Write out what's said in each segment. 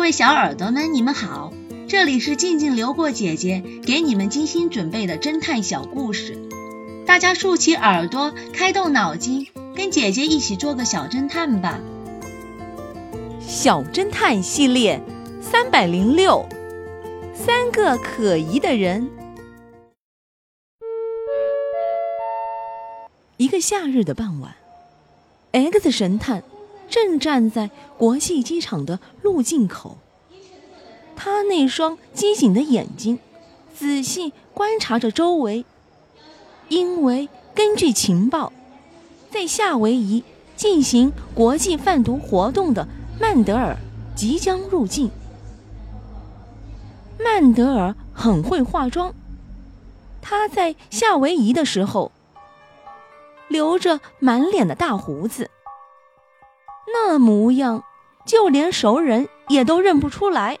各位小耳朵们，你们好，这里是静静流过姐姐给你们精心准备的侦探小故事，大家竖起耳朵，开动脑筋，跟姐姐一起做个小侦探吧。小侦探系列三百零六，三个可疑的人。一个夏日的傍晚，X 神探。正站在国际机场的入境口，他那双机警的眼睛仔细观察着周围，因为根据情报，在夏威夷进行国际贩毒活动的曼德尔即将入境。曼德尔很会化妆，他在夏威夷的时候留着满脸的大胡子。那模样，就连熟人也都认不出来。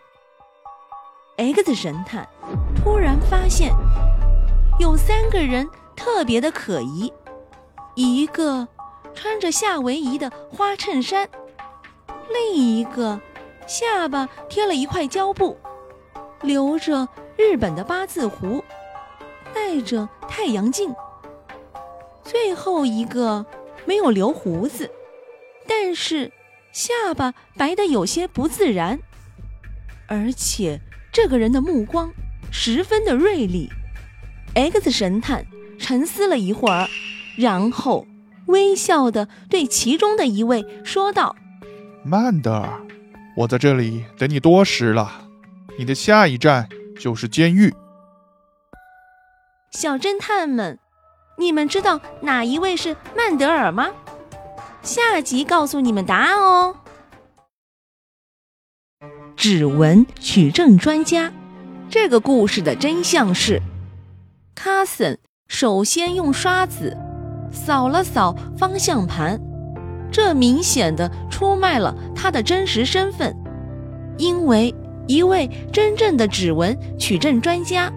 X 神探突然发现，有三个人特别的可疑：一个穿着夏威夷的花衬衫，另一个下巴贴了一块胶布，留着日本的八字胡，戴着太阳镜；最后一个没有留胡子。但是下巴白的有些不自然，而且这个人的目光十分的锐利。X 神探沉思了一会儿，然后微笑的对其中的一位说道：“曼德尔，我在这里等你多时了，你的下一站就是监狱。”小侦探们，你们知道哪一位是曼德尔吗？下集告诉你们答案哦。指纹取证专家，这个故事的真相是，卡森首先用刷子扫了扫方向盘，这明显的出卖了他的真实身份，因为一位真正的指纹取证专家，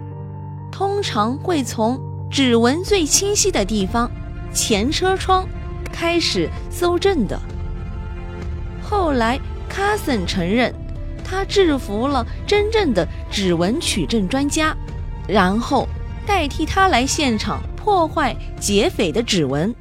通常会从指纹最清晰的地方——前车窗。开始搜证的。后来，卡森承认他制服了真正的指纹取证专家，然后代替他来现场破坏劫匪的指纹。